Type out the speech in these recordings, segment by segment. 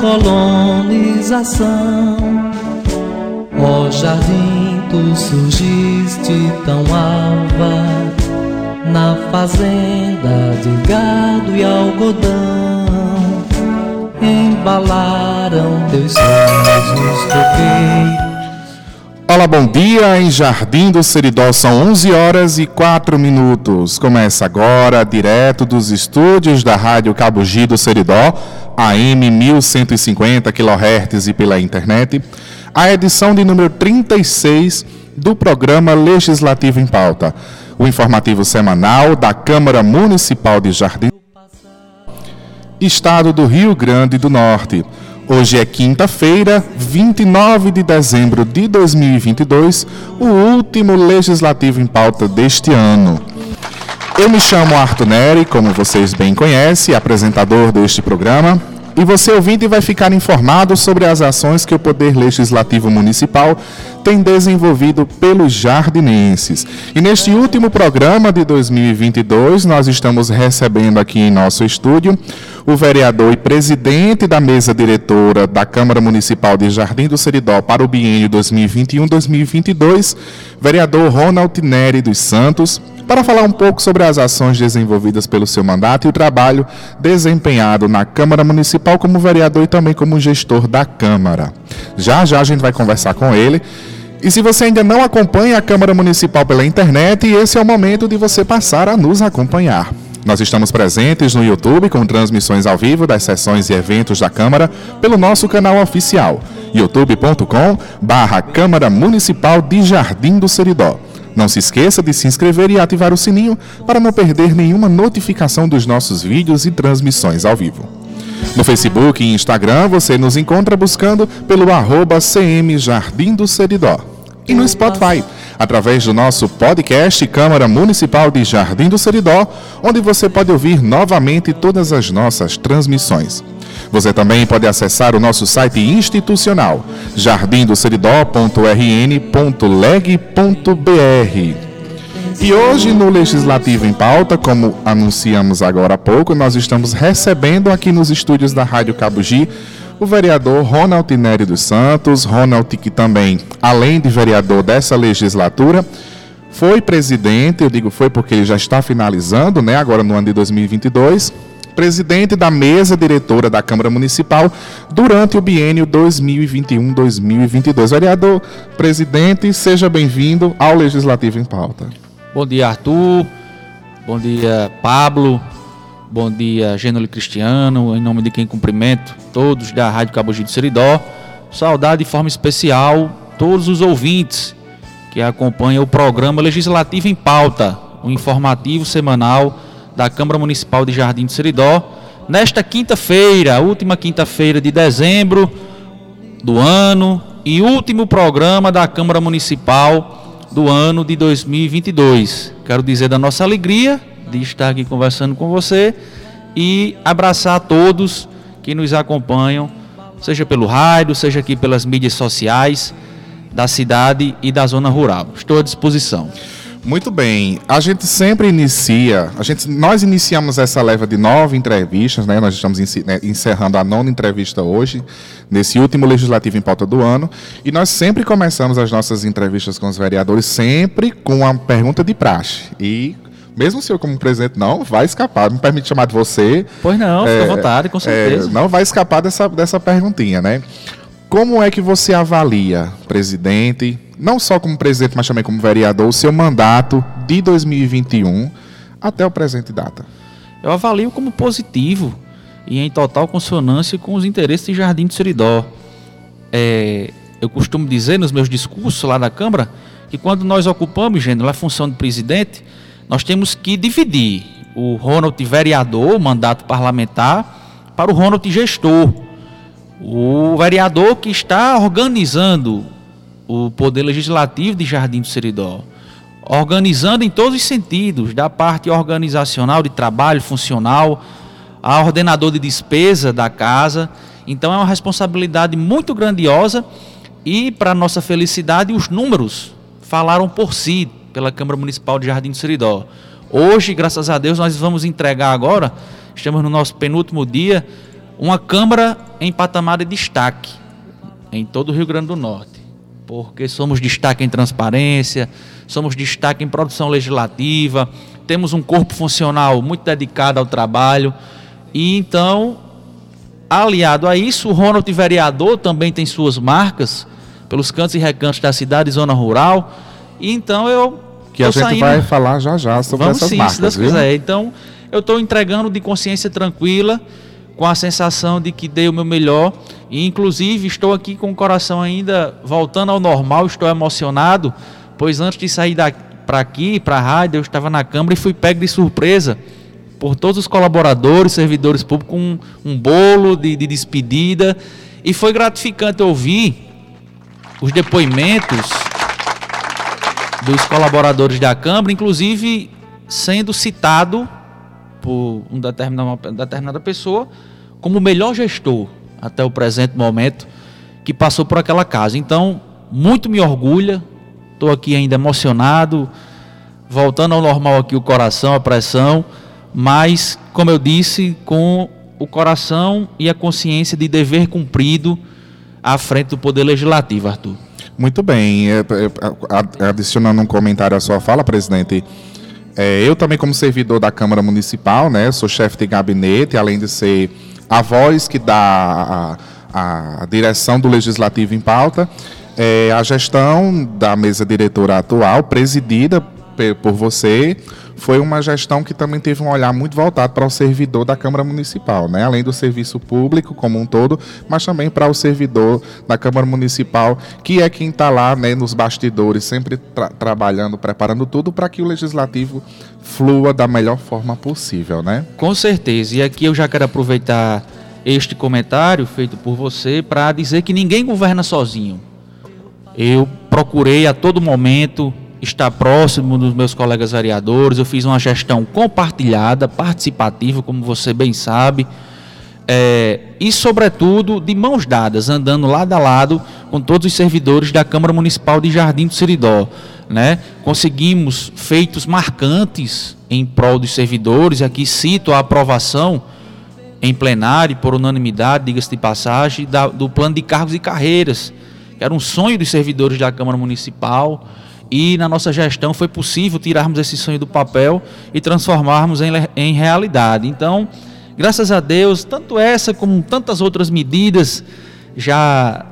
Colonização, ó jardim tu surgiste tão alva, na fazenda de gado e algodão, embalaram teus sonhos os coqueiros. Olá, bom dia. Em Jardim do Seridó são 11 horas e 4 minutos. Começa agora, direto dos estúdios da Rádio Cabugi do Seridó, AM 1150 kHz e pela internet, a edição de número 36 do programa Legislativo em Pauta, o informativo semanal da Câmara Municipal de Jardim, Estado do Rio Grande do Norte. Hoje é quinta-feira, 29 de dezembro de 2022, o último legislativo em pauta deste ano. Eu me chamo Arthur Neri, como vocês bem conhecem, apresentador deste programa. E você, ouvinte, vai ficar informado sobre as ações que o Poder Legislativo Municipal tem desenvolvido pelos jardinenses. E neste último programa de 2022, nós estamos recebendo aqui em nosso estúdio o vereador e presidente da mesa diretora da Câmara Municipal de Jardim do Seridó para o biênio 2021-2022, vereador Ronald Neri dos Santos, para falar um pouco sobre as ações desenvolvidas pelo seu mandato e o trabalho desempenhado na Câmara Municipal como vereador e também como gestor da Câmara. Já já a gente vai conversar com ele. E se você ainda não acompanha a Câmara Municipal pela internet, esse é o momento de você passar a nos acompanhar. Nós estamos presentes no YouTube com transmissões ao vivo das sessões e eventos da Câmara pelo nosso canal oficial, youtube.com barra Câmara Municipal de Jardim do Seridó. Não se esqueça de se inscrever e ativar o sininho para não perder nenhuma notificação dos nossos vídeos e transmissões ao vivo. No Facebook e Instagram você nos encontra buscando pelo arroba CM Jardim do Seridó. E no Spotify, através do nosso podcast Câmara Municipal de Jardim do Seridó, onde você pode ouvir novamente todas as nossas transmissões. Você também pode acessar o nosso site institucional jardindoceridó.rn.leg.br. E hoje no Legislativo em Pauta, como anunciamos agora há pouco, nós estamos recebendo aqui nos estúdios da Rádio Cabugi o vereador Ronald Nery dos Santos, Ronald que também, além de vereador dessa legislatura, foi presidente, eu digo foi porque ele já está finalizando, né, agora no ano de 2022, presidente da mesa diretora da Câmara Municipal durante o biênio 2021-2022. Vereador, presidente, seja bem-vindo ao Legislativo em Pauta. Bom dia, Arthur. Bom dia, Pablo. Bom dia, Gênero Cristiano. Em nome de quem cumprimento todos da Rádio Cabugi do Seridó. Saudade de forma especial todos os ouvintes que acompanham o programa Legislativo em Pauta, o informativo semanal da Câmara Municipal de Jardim do Seridó. Nesta quinta-feira, última quinta-feira de dezembro do ano e último programa da Câmara Municipal do ano de 2022. Quero dizer da nossa alegria de estar aqui conversando com você e abraçar a todos que nos acompanham, seja pelo rádio, seja aqui pelas mídias sociais da cidade e da zona rural. Estou à disposição. Muito bem. A gente sempre inicia, a gente, nós iniciamos essa leva de nove entrevistas, né? Nós estamos né, encerrando a nona entrevista hoje, nesse último legislativo em pauta do ano, e nós sempre começamos as nossas entrevistas com os vereadores sempre com a pergunta de praxe. E mesmo o senhor como presidente não vai escapar, me permite chamar de você. Pois não, é, fica à vontade, com certeza. É, não vai escapar dessa, dessa perguntinha, né? Como é que você avalia, presidente, não só como presidente, mas também como vereador, o seu mandato de 2021 até o presente data? Eu avalio como positivo e em total consonância com os interesses de Jardim do Seridó. É, eu costumo dizer nos meus discursos lá na Câmara que quando nós ocupamos, Gênero, a função de presidente, nós temos que dividir o Ronald vereador, o mandato parlamentar, para o Ronald gestor. O vereador que está organizando o poder legislativo de Jardim do Seridó, organizando em todos os sentidos, da parte organizacional, de trabalho funcional, a ordenador de despesa da casa. Então é uma responsabilidade muito grandiosa e, para nossa felicidade, os números falaram por si pela Câmara Municipal de Jardim do Seridó. Hoje, graças a Deus, nós vamos entregar agora, estamos no nosso penúltimo dia, uma Câmara em patamar de destaque em todo o Rio Grande do Norte. Porque somos destaque em transparência, somos destaque em produção legislativa, temos um corpo funcional muito dedicado ao trabalho. E então, aliado a isso, o Ronald vereador também tem suas marcas pelos cantos e recantos da cidade zona rural. E então eu. Que a gente saindo... vai falar já já sobre Vamos essas sim, marcas. Se Deus viu? quiser. Então, eu estou entregando de consciência tranquila, com a sensação de que dei o meu melhor. E, inclusive, estou aqui com o coração ainda voltando ao normal, estou emocionado, pois antes de sair para aqui, para a rádio, eu estava na Câmara e fui pego de surpresa por todos os colaboradores, servidores públicos, um, um bolo de, de despedida. E foi gratificante ouvir os depoimentos dos colaboradores da Câmara, inclusive sendo citado por um uma determinada pessoa como o melhor gestor até o presente momento que passou por aquela casa. Então, muito me orgulha, estou aqui ainda emocionado, voltando ao normal aqui o coração, a pressão, mas, como eu disse, com o coração e a consciência de dever cumprido à frente do Poder Legislativo, Arthur. Muito bem. É, é, adicionando um comentário à sua fala, presidente, é, eu também, como servidor da Câmara Municipal, né, sou chefe de gabinete, além de ser a voz que dá a, a direção do Legislativo em pauta, é, a gestão da mesa diretora atual, presidida por você, foi uma gestão que também teve um olhar muito voltado para o servidor da Câmara Municipal, né? além do serviço público como um todo, mas também para o servidor da Câmara Municipal, que é quem está lá né, nos bastidores, sempre tra trabalhando, preparando tudo para que o legislativo flua da melhor forma possível. Né? Com certeza. E aqui eu já quero aproveitar este comentário feito por você para dizer que ninguém governa sozinho. Eu procurei a todo momento estar próximo dos meus colegas vereadores. Eu fiz uma gestão compartilhada, participativa, como você bem sabe. É, e, sobretudo, de mãos dadas, andando lado a lado com todos os servidores da Câmara Municipal de Jardim do Seridó. Né? Conseguimos feitos marcantes em prol dos servidores. Aqui cito a aprovação em plenário, por unanimidade, diga-se de passagem, da, do plano de cargos e carreiras, que era um sonho dos servidores da Câmara Municipal e na nossa gestão foi possível tirarmos esse sonho do papel e transformarmos em, em realidade. Então, graças a Deus, tanto essa como tantas outras medidas já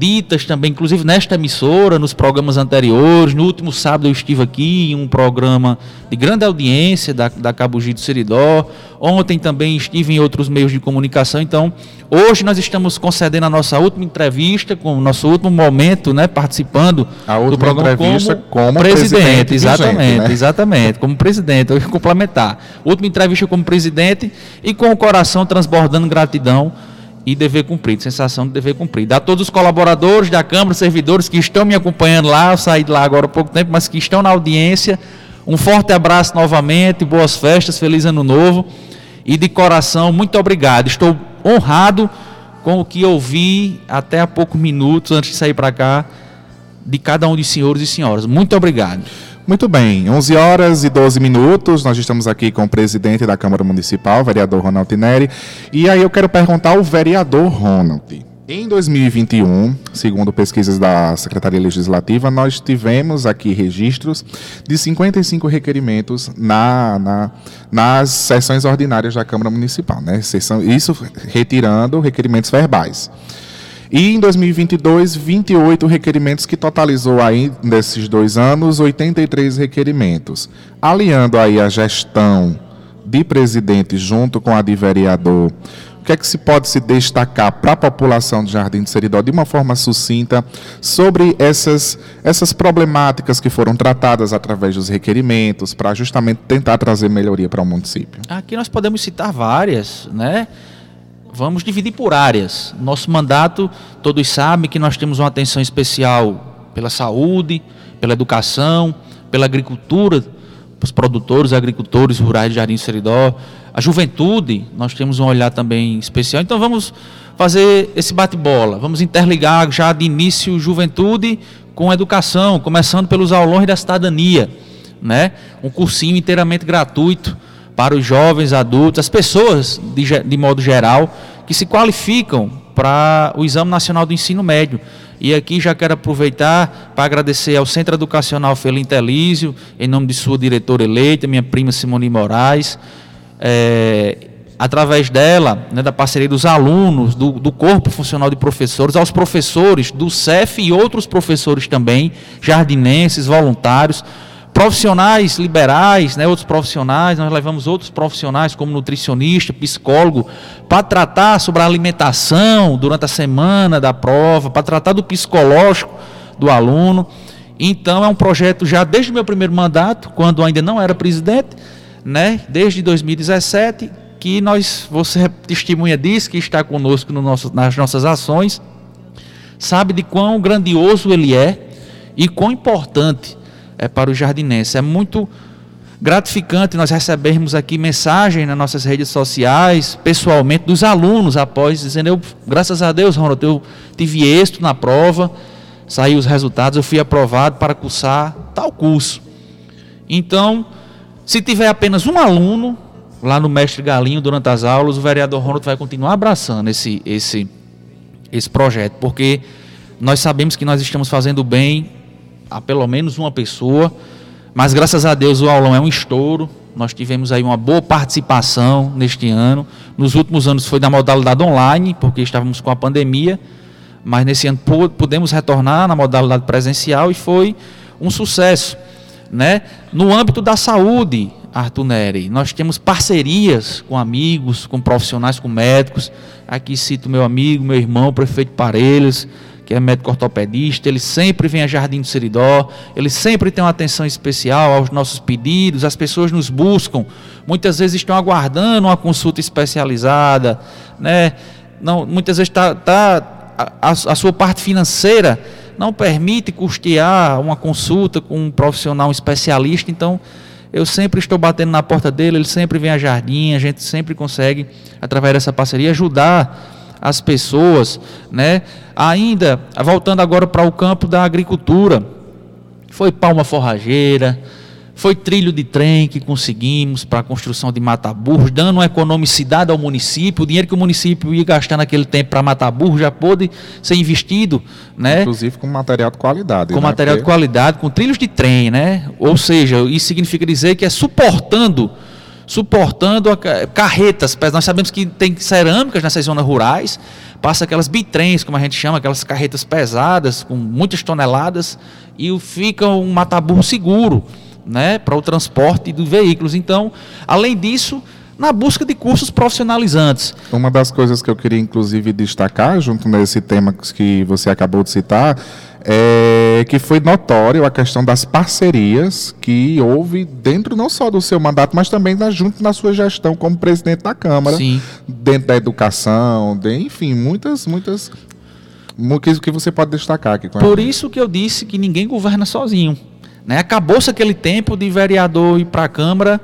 ditas também, inclusive nesta emissora, nos programas anteriores. No último sábado eu estive aqui em um programa de grande audiência da, da Cabugi do Seridó. Ontem também estive em outros meios de comunicação. Então, hoje nós estamos concedendo a nossa última entrevista, com o nosso último momento, né, participando do programa entrevista como, como presidente. presidente exatamente, né? exatamente, como presidente. Eu complementar. Última entrevista como presidente e com o coração transbordando gratidão e dever cumprido, sensação de dever cumprido. A todos os colaboradores da Câmara, servidores que estão me acompanhando lá, eu saí de lá agora há pouco tempo, mas que estão na audiência, um forte abraço novamente, boas festas, feliz ano novo e de coração, muito obrigado. Estou honrado com o que ouvi até há poucos minutos antes de sair para cá de cada um dos senhores e senhoras. Muito obrigado. Muito bem, 11 horas e 12 minutos, nós estamos aqui com o presidente da Câmara Municipal, vereador Ronald Tineri, e aí eu quero perguntar ao vereador Ronald. Em 2021, segundo pesquisas da Secretaria Legislativa, nós tivemos aqui registros de 55 requerimentos na, na, nas sessões ordinárias da Câmara Municipal, né? Isso retirando requerimentos verbais. E em 2022, 28 requerimentos, que totalizou aí, nesses dois anos, 83 requerimentos. Aliando aí a gestão de presidente junto com a de vereador, o que é que se pode se destacar para a população do Jardim do Seridó de uma forma sucinta sobre essas, essas problemáticas que foram tratadas através dos requerimentos para justamente tentar trazer melhoria para o município? Aqui nós podemos citar várias, né? Vamos dividir por áreas. Nosso mandato, todos sabem que nós temos uma atenção especial pela saúde, pela educação, pela agricultura, os produtores, agricultores rurais de Jardim Seridó, a juventude, nós temos um olhar também especial. Então vamos fazer esse bate-bola, vamos interligar já de início juventude com educação, começando pelos aulões da cidadania, né? Um cursinho inteiramente gratuito para os jovens, adultos, as pessoas de, de modo geral que se qualificam para o Exame Nacional do Ensino Médio. E aqui já quero aproveitar para agradecer ao Centro Educacional Felintelísio, em nome de sua diretora eleita, minha prima Simone Moraes, é, através dela, né, da parceria dos alunos, do, do, Corpo Funcional de Professores, aos professores do CEF e outros professores também, jardinenses, voluntários, profissionais liberais, né, outros profissionais, nós levamos outros profissionais como nutricionista, psicólogo, para tratar sobre a alimentação durante a semana da prova, para tratar do psicológico do aluno. Então é um projeto já desde o meu primeiro mandato, quando ainda não era presidente, né, desde 2017, que nós, você testemunha disso, que está conosco no nosso, nas nossas ações, sabe de quão grandioso ele é e quão importante é, para os jardinenses. É muito gratificante nós recebermos aqui mensagens nas nossas redes sociais, pessoalmente, dos alunos após, dizendo, eu, graças a Deus, Ronald, eu tive êxito na prova, saiu os resultados, eu fui aprovado para cursar tal curso. Então, se tiver apenas um aluno lá no Mestre Galinho durante as aulas, o vereador Ronald vai continuar abraçando esse, esse, esse projeto, porque nós sabemos que nós estamos fazendo bem a pelo menos uma pessoa, mas graças a Deus o aulão é um estouro. Nós tivemos aí uma boa participação neste ano. Nos últimos anos foi na modalidade online, porque estávamos com a pandemia, mas nesse ano pudemos retornar na modalidade presencial e foi um sucesso. Né? No âmbito da saúde, Arthur Neri, nós temos parcerias com amigos, com profissionais, com médicos. Aqui cito meu amigo, meu irmão, prefeito Parelhas, que é médico ortopedista, ele sempre vem a Jardim do Seridó, ele sempre tem uma atenção especial aos nossos pedidos, as pessoas nos buscam, muitas vezes estão aguardando uma consulta especializada, né? Não, muitas vezes tá, tá a, a sua parte financeira não permite custear uma consulta com um profissional especialista, então eu sempre estou batendo na porta dele, ele sempre vem a jardim, a gente sempre consegue, através dessa parceria, ajudar as pessoas, né? Ainda, voltando agora para o campo da agricultura, foi palma forrageira, foi trilho de trem que conseguimos para a construção de mataburros, dando uma economicidade ao município. O dinheiro que o município ia gastar naquele tempo para matar burro já pôde ser investido, né? Inclusive com material de qualidade. Com né? material Porque... de qualidade, com trilhos de trem, né? Ou seja, isso significa dizer que é suportando suportando carretas. Nós sabemos que tem cerâmicas nessas zonas rurais, passa aquelas bitrens, como a gente chama, aquelas carretas pesadas, com muitas toneladas, e fica um mataburro seguro né, para o transporte dos veículos. Então, além disso, na busca de cursos profissionalizantes. Uma das coisas que eu queria, inclusive, destacar, junto nesse tema que você acabou de citar, é que foi notório a questão das parcerias que houve dentro não só do seu mandato, mas também na, junto na sua gestão como presidente da Câmara, Sim. dentro da educação, de, enfim, muitas, muitas que, que você pode destacar aqui. Por isso que eu disse que ninguém governa sozinho. Né? Acabou-se aquele tempo de vereador ir para a Câmara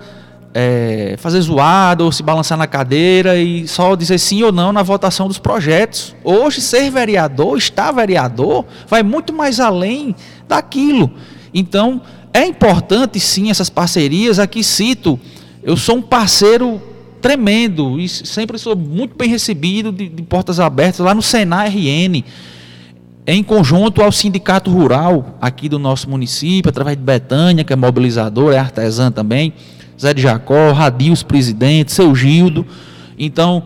é, fazer zoada ou se balançar na cadeira e só dizer sim ou não na votação dos projetos. Hoje, ser vereador, estar vereador, vai muito mais além daquilo. Então, é importante sim essas parcerias. Aqui cito, eu sou um parceiro tremendo e sempre sou muito bem recebido de, de portas abertas lá no Senai RN em conjunto ao sindicato rural aqui do nosso município, através de Betânia, que é mobilizador, é artesã também, Zé de Jacó, Radios presidente, seu Gildo. Então,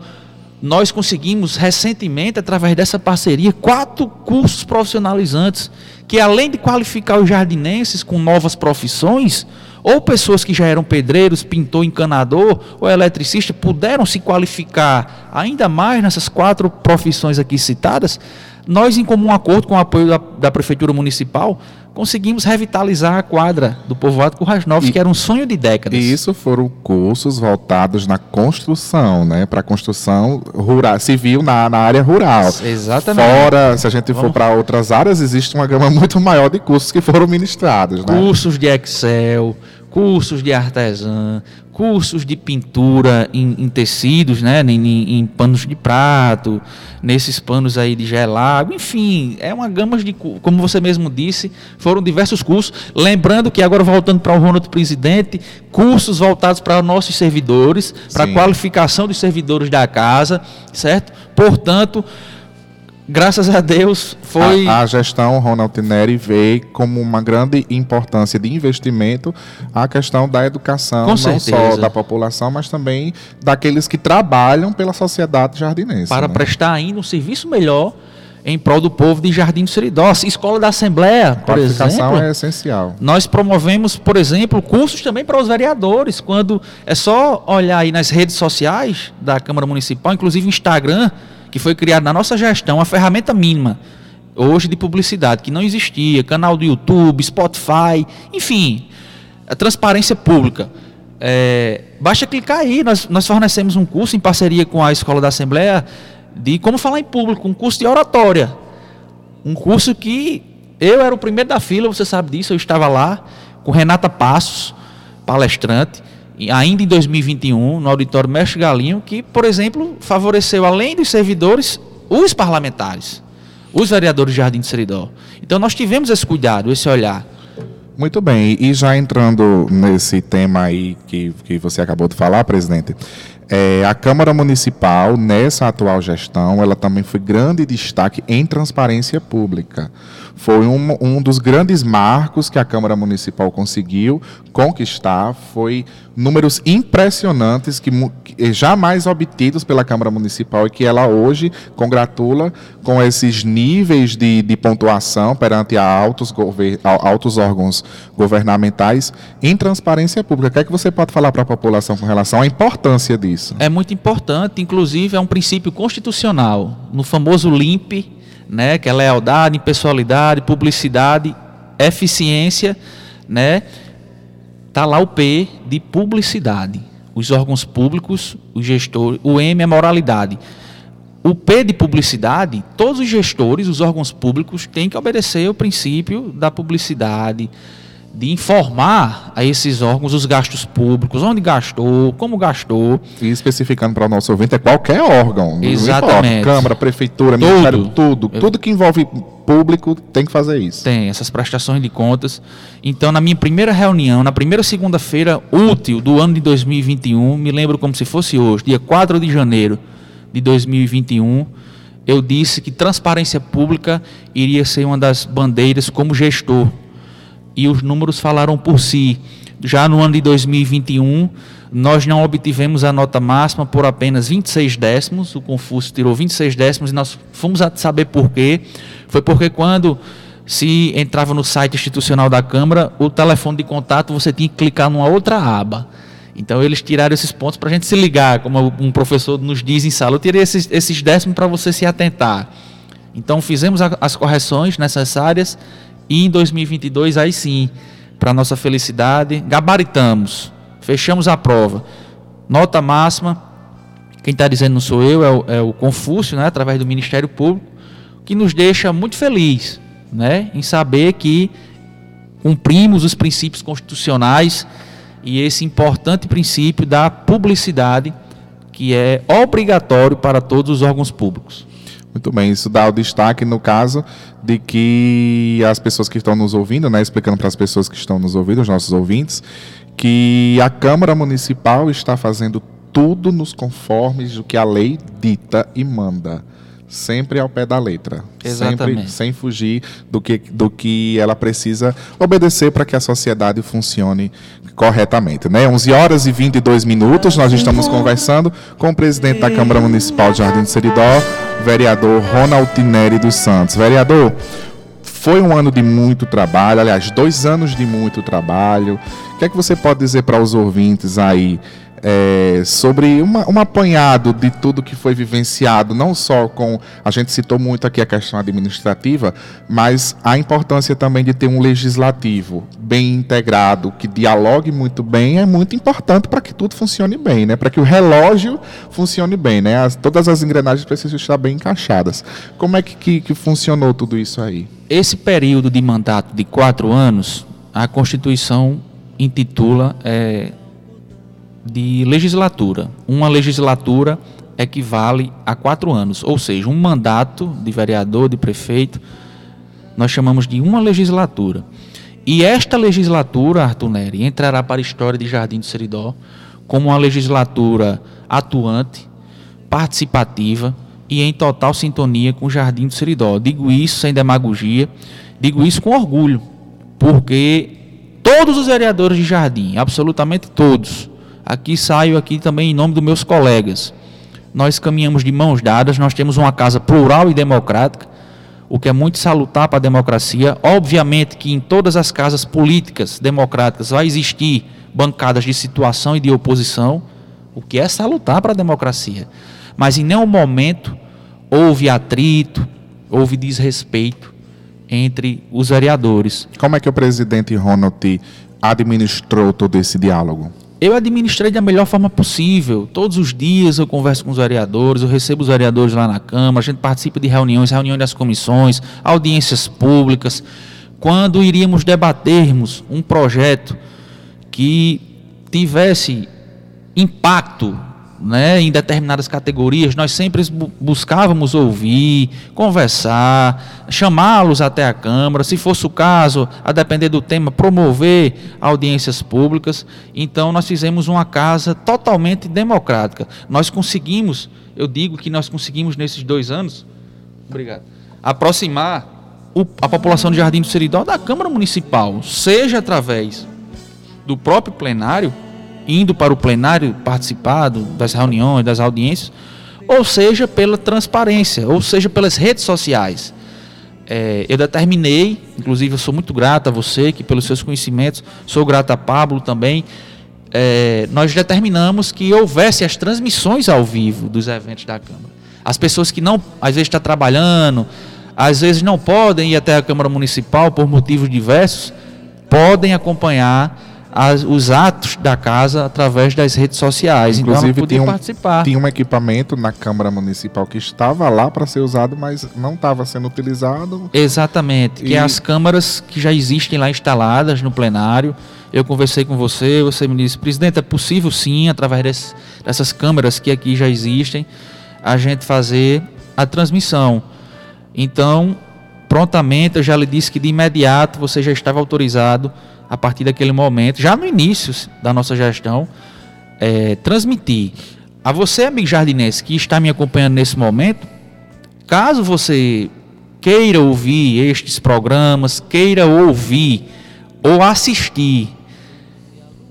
nós conseguimos recentemente, através dessa parceria, quatro cursos profissionalizantes, que além de qualificar os jardinenses com novas profissões, ou pessoas que já eram pedreiros, pintor, encanador ou eletricista puderam se qualificar ainda mais nessas quatro profissões aqui citadas, nós, em comum acordo com o apoio da, da Prefeitura Municipal, conseguimos revitalizar a quadra do povoado Currais Novos, E- que era um sonho de décadas. E isso foram cursos voltados na construção, né? Para construção rural, civil na, na área rural. Exatamente. Fora, se a gente for para outras áreas, existe uma gama muito maior de cursos que foram ministrados, né? cursos de Excel, cursos de artesã, cursos de pintura em, em tecidos, né, em, em- em panos de prato, nesses panos aí de gelado, enfim, é uma gama de, como você mesmo disse, foram diversos cursos. Lembrando que agora voltando para o Ronald Presidente, cursos voltados para nossos servidores, para qualificação dos servidores da casa, certo? Portanto, graças a Deus foi A, a gestão Ronald Neri vê como uma grande importância de investimento a questão da educação, não só da população, mas também daqueles que trabalham pela sociedade jardinense. para né? prestar ainda um serviço melhor em prol do povo de Jardim do Seridó. Escola da Assembleia, por exemplo. é essencial. Nós promovemos, por exemplo, cursos também para os vereadores. Quando é só olhar aí nas redes sociais da Câmara Municipal, inclusive o Instagram, que foi criado na nossa gestão, uma ferramenta mínima hoje de publicidade que não existia, canal do YouTube, Spotify, enfim, a transparência pública. É, basta clicar aí, nós, nós fornecemos um curso em parceria com a Escola da Assembleia de como falar em público, um curso de oratória. Um curso que eu era o primeiro da fila, você sabe disso, eu estava lá com Renata Passos, palestrante, ainda em 2021, no auditório Mestre Galinho, que, por exemplo, favoreceu, além dos servidores, os parlamentares, os vereadores de Jardim de Seridó. Então nós tivemos esse cuidado, esse olhar. Muito bem, e já entrando nesse tema aí que, que você acabou de falar, presidente, é, a Câmara Municipal, nessa atual gestão, ela também foi grande destaque em transparência pública. Foi um, um dos grandes marcos que a Câmara Municipal conseguiu conquistar, foi números impressionantes que, que jamais obtidos pela Câmara Municipal e que ela hoje congratula com esses níveis de, de pontuação perante a altos, a altos órgãos governamentais em transparência pública. O que é que você pode falar para a população com relação à importância disso? É muito importante, inclusive é um princípio constitucional, no famoso LIMP, né, que é lealdade, impessoalidade, publicidade, eficiência, né? Tá lá o P de publicidade. Os órgãos públicos, os gestores, o M é moralidade. O P de publicidade, todos os gestores, os órgãos públicos têm que obedecer o princípio da publicidade, de informar a esses órgãos os gastos públicos, onde gastou, como gastou, E especificando para o nosso ouvinte, é qualquer órgão. Exatamente. Câmara, Prefeitura, Tudo. Ministério, tudo. Tudo que envolve público tem que fazer isso. Tem essas prestações de contas. Então, na minha primeira reunião, na primeira segunda-feira útil do ano de 2021, me lembro como se fosse hoje, dia 4 de janeiro de 2021, eu disse que transparência pública iria ser uma das bandeiras como gestor. E os números falaram por si. Já no ano de 2021, nós não obtivemos a nota máxima por apenas 26 décimos. O Confúcio tirou 26 décimos e nós fomos a saber por quê. Foi porque quando se entrava no site institucional da Câmara, o telefone de contato você tinha que clicar numa outra aba. Então eles tiraram esses pontos para a gente se ligar, como um professor nos diz em sala. Eu tirei esses, esses décimos para você se atentar. Então fizemos a- as correções necessárias e em 2022 aí sim, para nossa felicidade, gabaritamos, fechamos a prova. Nota máxima, quem está dizendo não sou eu, é o, é o Confúcio, né, através do Ministério Público, que nos deixa muito feliz, né, em saber que cumprimos os princípios constitucionais e esse importante princípio da publicidade que é obrigatório para todos os órgãos públicos. Muito bem, isso dá o destaque no caso de que as pessoas que estão nos ouvindo, né, explicando para as pessoas que estão nos ouvindo, os nossos ouvintes, que a Câmara Municipal está fazendo tudo nos conformes do que a lei dita e manda. Sempre ao pé da letra. Sempre Exatamente. sem fugir do que, do que ela precisa obedecer para que a sociedade funcione corretamente. Né? 11 horas e 22 minutos, nós estamos conversando com o presidente da Câmara Municipal de Jardim do Seridó, vereador Ronald Tineri dos Santos. Vereador, Foi um ano de muito trabalho, aliás, dois anos de muito trabalho. Que é que você pode dizer para os ouvintes aí é, sobre uma, um apanhado de tudo que foi vivenciado, não só com. A gente citou muito aqui a questão administrativa, mas a importância também de ter um legislativo bem integrado, que dialogue muito bem, é muito importante para que tudo funcione bem, né? para que o relógio funcione bem. Né? As, todas as engrenagens precisam estar bem encaixadas. Como é que, que, que funcionou tudo isso aí? Esse período de mandato de quatro anos, a Constituição intitula. É, de legislatura. Uma legislatura equivale a quatro anos, ou seja, um mandato de vereador, de prefeito, nós chamamos de uma legislatura. E esta legislatura, Arthur Neri, entrará para a história de Jardim do Seridó como uma legislatura atuante, participativa e em total sintonia com o Jardim do Seridó. Digo isso sem demagogia, digo isso com orgulho, porque todos os vereadores de Jardim, absolutamente todos, Aqui saio aqui também em nome dos meus colegas. Nós caminhamos de mãos dadas, nós temos uma casa plural e democrática, o que é muito salutar para a democracia. Obviamente que em todas as casas políticas democráticas vai existir bancadas de situação e de oposição, o que é salutar para a democracia. Mas em nenhum momento houve atrito, houve desrespeito entre os vereadores. Como é que o presidente Ronald administrou todo esse diálogo? eu administrei da melhor forma possível. Todos os dias eu converso com os vereadores, eu recebo os vereadores lá na Câmara, a gente participa de reuniões, reuniões das comissões, audiências públicas. Quando iríamos debatermos um projeto que tivesse impacto né, em determinadas categorias, nós sempre buscávamos ouvir, conversar, chamá-los até a Câmara, se fosse o caso, a depender do tema, promover audiências públicas. Então, nós fizemos uma casa totalmente democrática. Nós conseguimos, eu digo que nós conseguimos nesses dois anos, obrigado, aproximar o, a população de Jardim do Seridó da Câmara Municipal, seja através do próprio plenário indo para o plenário participado das reuniões, das audiências, ou seja, pela transparência, ou seja, pelas redes sociais. É, eu determinei, inclusive eu sou muito grato a você, que pelos seus conhecimentos, sou grato a Pablo também. É, nós determinamos que houvesse as transmissões ao vivo dos eventos da Câmara. As pessoas que não, às vezes, estão tá trabalhando, às vezes não podem ir até a Câmara Municipal por motivos diversos, podem acompanhar as, os atos da casa através das redes sociais. Inclusive, então podia tinha um, participar. Tinha um equipamento na Câmara Municipal que estava lá para ser usado, mas não estava sendo utilizado. Exatamente, e... que é as câmaras que já existem lá instaladas no plenário. Eu conversei com você, você me disse, presidente, é possível sim, através desse, dessas câmeras que aqui já existem, a gente fazer a transmissão. Então, prontamente, eu já lhe disse que de imediato você já estava autorizado a partir daquele momento, já no início da nossa gestão, é, transmitir a você, amigo jardinense, que está me acompanhando nesse momento, caso você queira ouvir estes programas, queira ouvir ou assistir,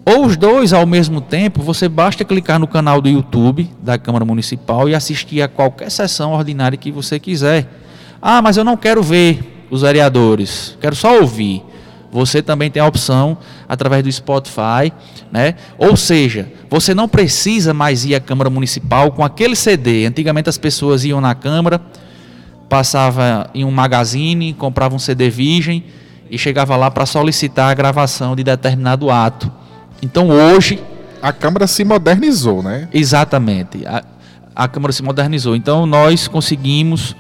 ou os dois ao mesmo tempo, você basta clicar no canal do YouTube da Câmara Municipal e assistir a qualquer sessão ordinária que você quiser. Ah, mas eu não quero ver os vereadores, quero só ouvir você também tem a opção através do Spotify, né? Ou seja, você não precisa mais ir à Câmara Municipal com aquele CD. Antigamente as pessoas iam na Câmara, passava em um magazine, comprava um CD virgem e chegava lá para solicitar a gravação de determinado ato. Então hoje a Câmara se modernizou, né? Exatamente. A, a Câmara se modernizou. Então nós conseguimos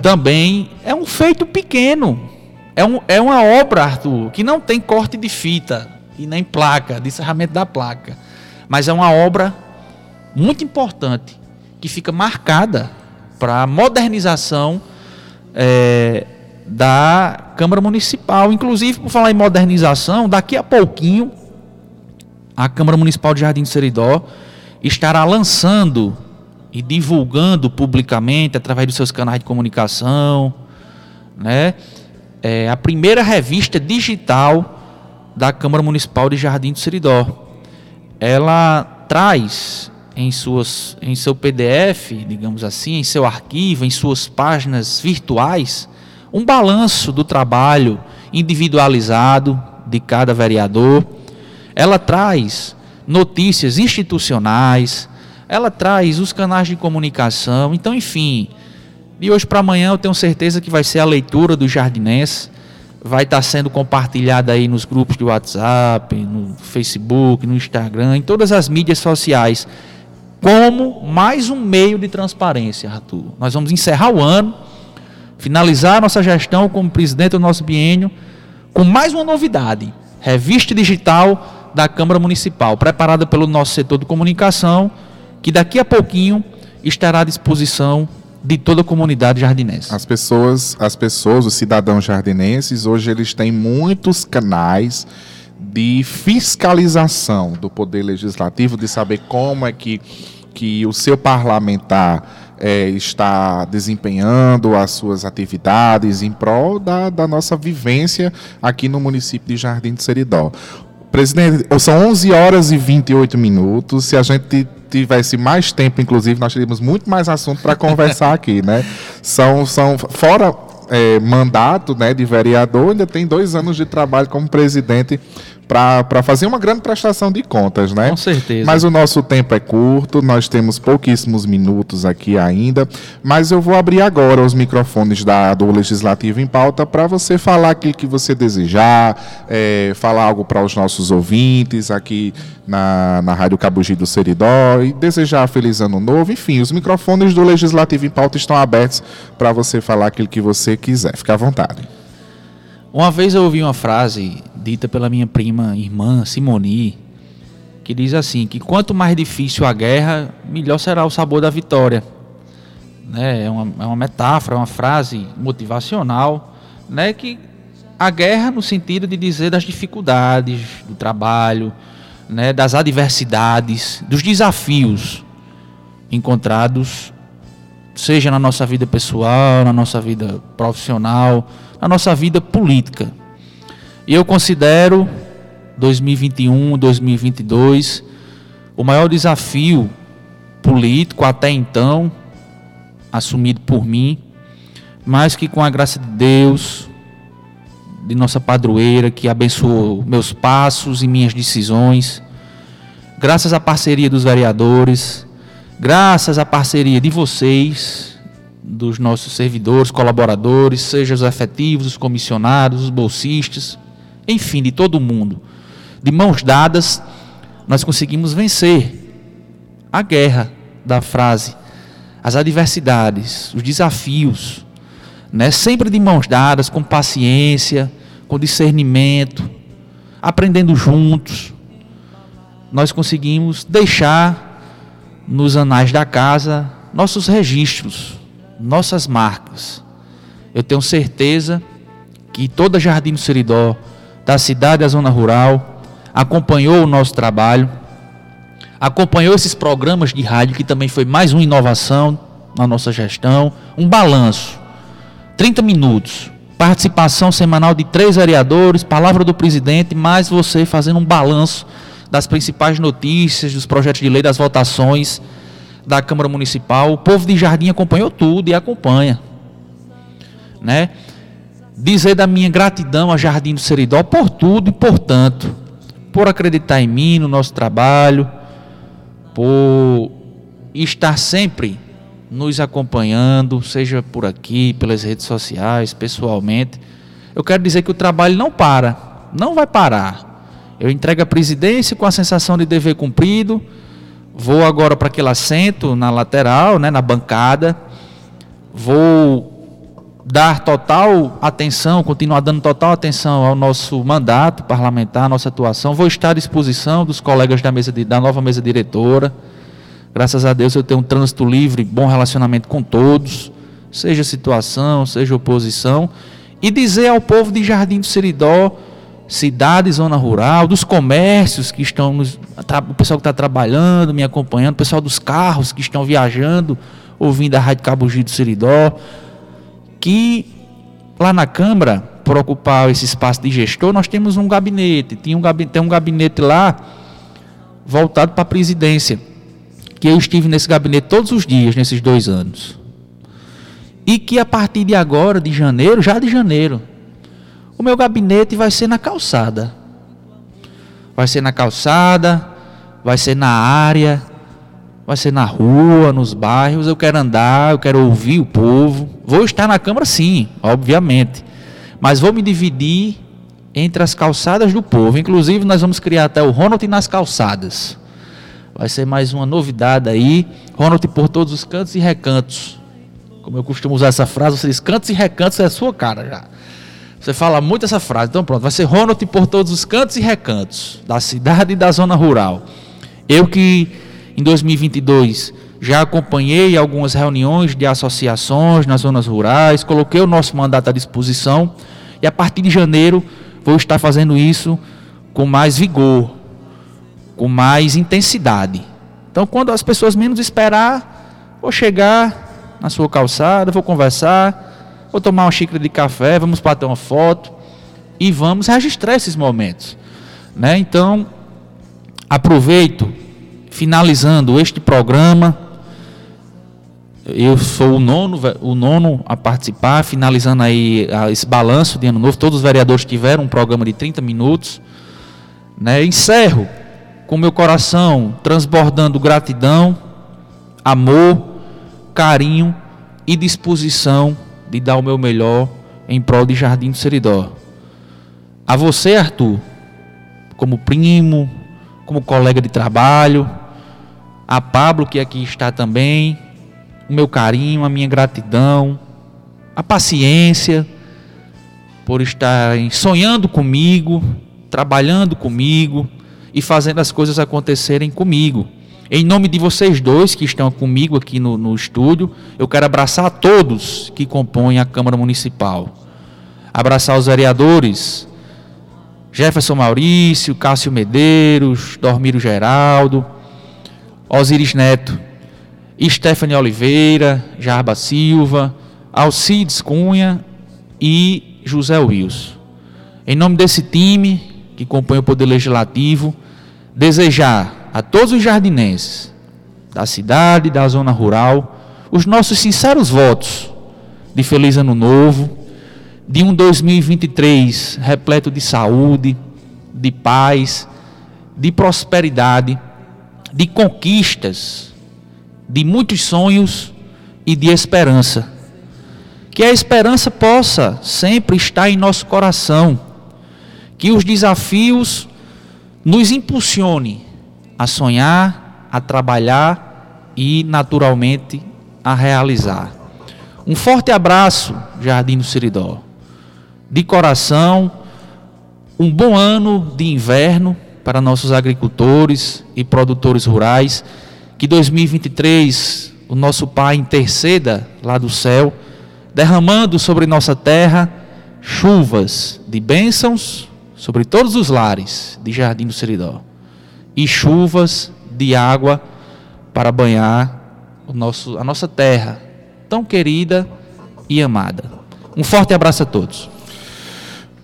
também é um feito pequeno é, um, é uma obra, Arthur, que não tem corte de fita e nem placa, de encerramento da placa. Mas é uma obra muito importante, que fica marcada para a modernização é, da Câmara Municipal. Inclusive, por falar em modernização, daqui a pouquinho, a Câmara Municipal de Jardim de Seridó estará lançando e divulgando publicamente, através dos seus canais de comunicação, né? É, a primeira revista digital da Câmara Municipal de Jardim do Seridó. Ela traz em, suas, em seu PDF, digamos assim, em seu arquivo, em suas páginas virtuais, um balanço do trabalho individualizado de cada vereador. Ela traz notícias institucionais, ela traz os canais de comunicação. Então, enfim, de hoje para amanhã eu tenho certeza que vai ser a leitura do Jardinense. Vai estar sendo compartilhada aí nos grupos de WhatsApp, no Facebook, no Instagram, em todas as mídias sociais, como mais um meio de transparência, Arthur. Nós vamos encerrar o ano, finalizar nossa gestão como presidente do nosso biênio, com mais uma novidade: revista digital da Câmara Municipal, preparada pelo nosso setor de comunicação, que daqui a pouquinho estará à disposição de toda a comunidade jardinense. As pessoas, as pessoas, os cidadãos jardinenses, hoje eles têm muitos canais de fiscalização do poder legislativo, de saber como é que, que o seu parlamentar é, está desempenhando as suas atividades em prol da, da nossa vivência aqui no município de Jardim de Seridó. Presidente, são 11 horas e 28 minutos. Se a gente tivesse mais tempo, inclusive, nós teríamos muito mais assunto para conversar aqui, né? São, são fora é, mandato né, de vereador, ainda tem dois anos de trabalho como presidente para fazer uma grande prestação de contas, né? Com certeza. Mas o nosso tempo é curto, nós temos pouquíssimos minutos aqui ainda, mas eu vou abrir agora os microfones da, do Legislativo em Pauta para você falar aquilo que você desejar, é, falar algo para os nossos ouvintes aqui na, na Rádio Cabugi do Seridó e desejar feliz ano novo. Enfim, os microfones do Legislativo em Pauta estão abertos para você falar aquilo que você quiser. Fique à vontade. Uma vez eu ouvi uma frase dita pela minha prima irmã Simoni, que diz assim: que quanto mais difícil a guerra, melhor será o sabor da vitória. Né? É, uma, é uma metáfora, é uma frase motivacional, né? que a guerra no sentido de dizer das dificuldades do trabalho, né? das adversidades, dos desafios encontrados, seja na nossa vida pessoal, na nossa vida profissional, na nossa vida política. E eu considero 2021, 2022 o maior desafio político até então assumido por mim, mas que com a graça de Deus, de nossa padroeira que abençoou meus passos e minhas decisões, graças à parceria dos vereadores, graças à parceria de vocês, dos nossos servidores, colaboradores, seja os efetivos, os comissionados, os bolsistas, enfim, de todo mundo. De mãos dadas, nós conseguimos vencer a guerra da frase, as adversidades, os desafios, né? sempre de mãos dadas, com paciência, com discernimento, aprendendo juntos. Nós conseguimos deixar nos anais da casa nossos registros, nossas marcas. Eu tenho certeza que toda Jardim do Seridó da cidade à zona rural, acompanhou o nosso trabalho, acompanhou esses programas de rádio, que também foi mais uma inovação na nossa gestão, um balanço, 30 minutos, participação semanal de três vereadores, palavra do presidente, mais você fazendo um balanço das principais notícias, dos projetos de lei, das votações da Câmara Municipal. O povo de Jardim acompanhou tudo e acompanha. Né? dizer da minha gratidão a Jardim do Seridó por tudo e por tanto, por acreditar em mim, no nosso trabalho, por estar sempre nos acompanhando, seja por aqui, pelas redes sociais, pessoalmente. Eu quero dizer que o trabalho não para, não vai parar. Eu entrego a presidência com a sensação de dever cumprido. Vou agora para aquele assento na lateral, né, na bancada. Vou dar total atenção, continuar dando total atenção ao nosso mandato parlamentar, nossa atuação. Vou estar à disposição dos colegas da mesa da nova mesa diretora. Graças a Deus eu tenho um trânsito livre, bom relacionamento com todos, seja situação, seja oposição, e dizer ao povo de Jardim do Seridó, cidade, zona rural, dos comércios que estão, nos, o pessoal que está trabalhando, me acompanhando, o pessoal dos carros que estão viajando, ouvindo a Rádio Cabugi do Seridó, que lá na Câmara, por ocupar esse espaço de gestor, nós temos um gabinete. Tinha um gabinete, tem um gabinete lá voltado para a presidência. Que eu estive nesse gabinete todos os dias nesses dois anos. E que a partir de agora, de janeiro, já de janeiro, o meu gabinete vai ser na calçada. Vai ser na calçada, vai ser na área, vai ser na rua, nos bairros. Eu quero andar, eu quero ouvir o povo. Vou estar na Câmara, sim, obviamente. Mas vou me dividir entre as calçadas do povo. Inclusive, nós vamos criar até o Ronald nas calçadas. Vai ser mais uma novidade aí. Ronald por todos os cantos e recantos. Como eu costumo usar essa frase, você diz cantos e recantos é a sua cara já. Você fala muito essa frase. Então pronto, vai ser Ronald por todos os cantos e recantos da cidade e da zona rural. Eu que em 2022 já acompanhei algumas reuniões de associações nas zonas rurais, coloquei o nosso mandato à disposição e a partir de janeiro vou estar fazendo isso com mais vigor, com mais intensidade. Então, quando as pessoas menos esperar, vou chegar na sua calçada, vou conversar, vou tomar uma xícara de café, vamos bater uma foto e vamos registrar esses momentos, né? Então, aproveito finalizando este programa eu sou o nono, o nono a participar, finalizando aí esse balanço de ano novo. Todos os vereadores tiveram um programa de 30 minutos. Né? Encerro com meu coração transbordando gratidão, amor, carinho e disposição de dar o meu melhor em prol de Jardim do Seridó. A você, Arthur, como primo, como colega de trabalho, a Pablo, que aqui está também, o meu carinho, a minha gratidão, a paciência por estarem sonhando comigo, trabalhando comigo e fazendo as coisas acontecerem comigo. Em nome de vocês dois que estão comigo aqui no, no estúdio, eu quero abraçar a todos que compõem a Câmara Municipal. Abraçar os vereadores Jefferson Maurício, Cássio Medeiros, Dormiro Geraldo, Osiris Neto, Stephanie Oliveira, Jarba Silva, Alcides Cunha e José Wilson. Em nome desse time que compõe o Poder Legislativo, desejar a todos os jardinenses da cidade da zona rural os nossos sinceros votos de feliz ano novo, de um 2023 repleto de saúde, de paz, de prosperidade, de conquistas de muitos sonhos e de esperança. Que a esperança possa sempre estar em nosso coração. Que os desafios nos impulsione a sonhar, a trabalhar e, naturalmente, a realizar. Um forte abraço, Jardim do Seridó. De coração, um bom ano de inverno para nossos agricultores e produtores rurais que 2023 o nosso Pai interceda lá do céu, derramando sobre nossa terra chuvas de bênçãos sobre todos os lares de Jardim do Seridó e chuvas de água para banhar o nosso, a nossa terra tão querida e amada. Um forte abraço a todos.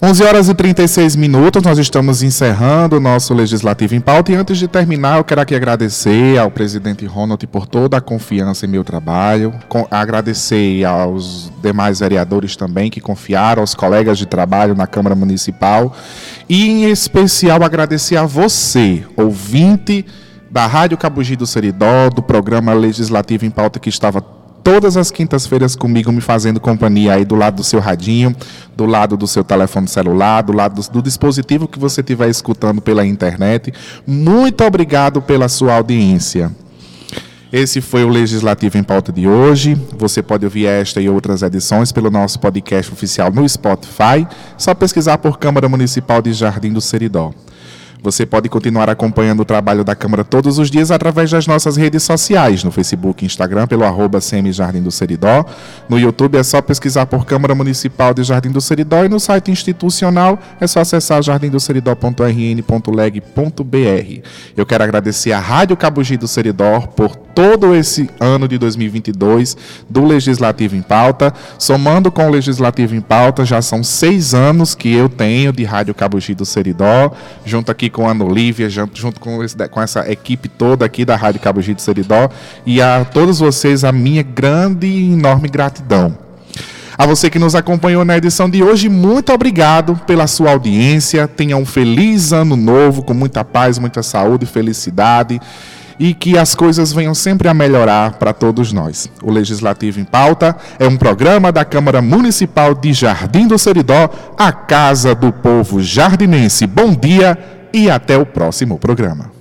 11 horas e 36 minutos, nós estamos encerrando o nosso Legislativo em Pauta. E antes de terminar, eu quero aqui agradecer ao presidente Ronald por toda a confiança em meu trabalho, agradecer aos demais vereadores também que confiaram, aos colegas de trabalho na Câmara Municipal e, em especial, agradecer a você, ouvinte da Rádio Cabugi do Seridó, do programa Legislativo em Pauta que estava todas as quintas-feiras comigo, me fazendo companhia aí do lado do seu radinho, do lado do seu telefone celular, do lado do, do dispositivo que você estiver escutando pela internet. Muito obrigado pela sua audiência. Esse foi o Legislativo em Pauta de hoje. Você pode ouvir esta e outras edições pelo nosso podcast oficial no Spotify. Só pesquisar por Câmara Municipal de Jardim do Seridó. Você pode continuar acompanhando o trabalho da Câmara todos os dias através das nossas redes sociais, no Facebook e Instagram, pelo arroba Jardim do Seridó. No YouTube é só pesquisar por Câmara Municipal de Jardim do Seridó e no site institucional é só acessar jardimdoseridó.rn.leg.br. Eu quero agradecer à Rádio Cabugi do Seridó por todo esse ano de 2022 do Legislativo em Pauta. Somando com o Legislativo em Pauta, já são seis anos que eu tenho de Rádio Cabugi do Seridó, junto aqui com a Ana Olivia, junto com, esse, com essa equipe toda aqui da Rádio Cabo Gito Seridó, e a todos vocês a minha grande e enorme gratidão. A você que nos acompanhou na edição de hoje, muito obrigado pela sua audiência. Tenha um feliz ano novo, com muita paz, muita saúde felicidade. E que as coisas venham sempre a melhorar para todos nós. O Legislativo em Pauta é um programa da Câmara Municipal de Jardim do Seridó, a Casa do Povo Jardinense. Bom dia e até o próximo programa.